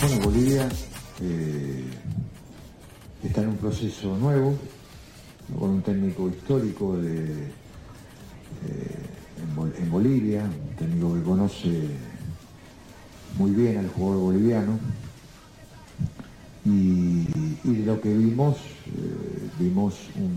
Bueno, Bolivia eh, está en un proceso nuevo, con un técnico histórico de, eh, en, Bol- en Bolivia, un técnico que conoce muy bien al jugador boliviano. Y, y lo que vimos, eh, vimos un,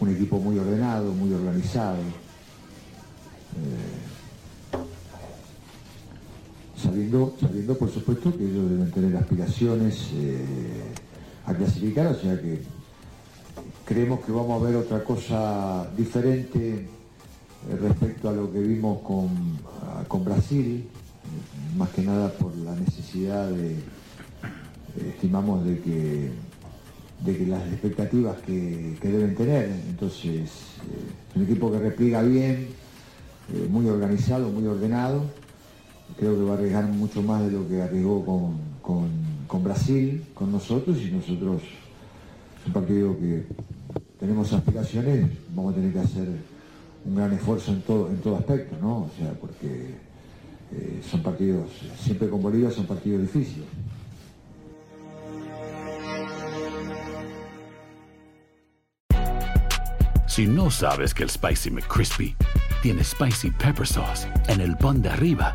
un equipo muy ordenado, muy organizado. Sabiendo, sabiendo por supuesto que ellos deben tener aspiraciones eh, a clasificar, o sea que creemos que vamos a ver otra cosa diferente eh, respecto a lo que vimos con, ah, con Brasil, eh, más que nada por la necesidad de, estimamos de que, de que las expectativas que, deben tener, entonces es un equipo que repliega bien, muy organizado, muy ordenado, creo que va a arriesgar mucho más de lo que arriesgó con, con- con Brasil, con nosotros, y nosotros es un partido que tenemos aspiraciones, vamos a tener que hacer un gran esfuerzo en todo, en todo aspecto, ¿no? O sea, porque eh, son partidos, siempre con Bolivia son partidos difíciles. Si no sabes que el Spicy McCrispy tiene Spicy Pepper Sauce en el pan de arriba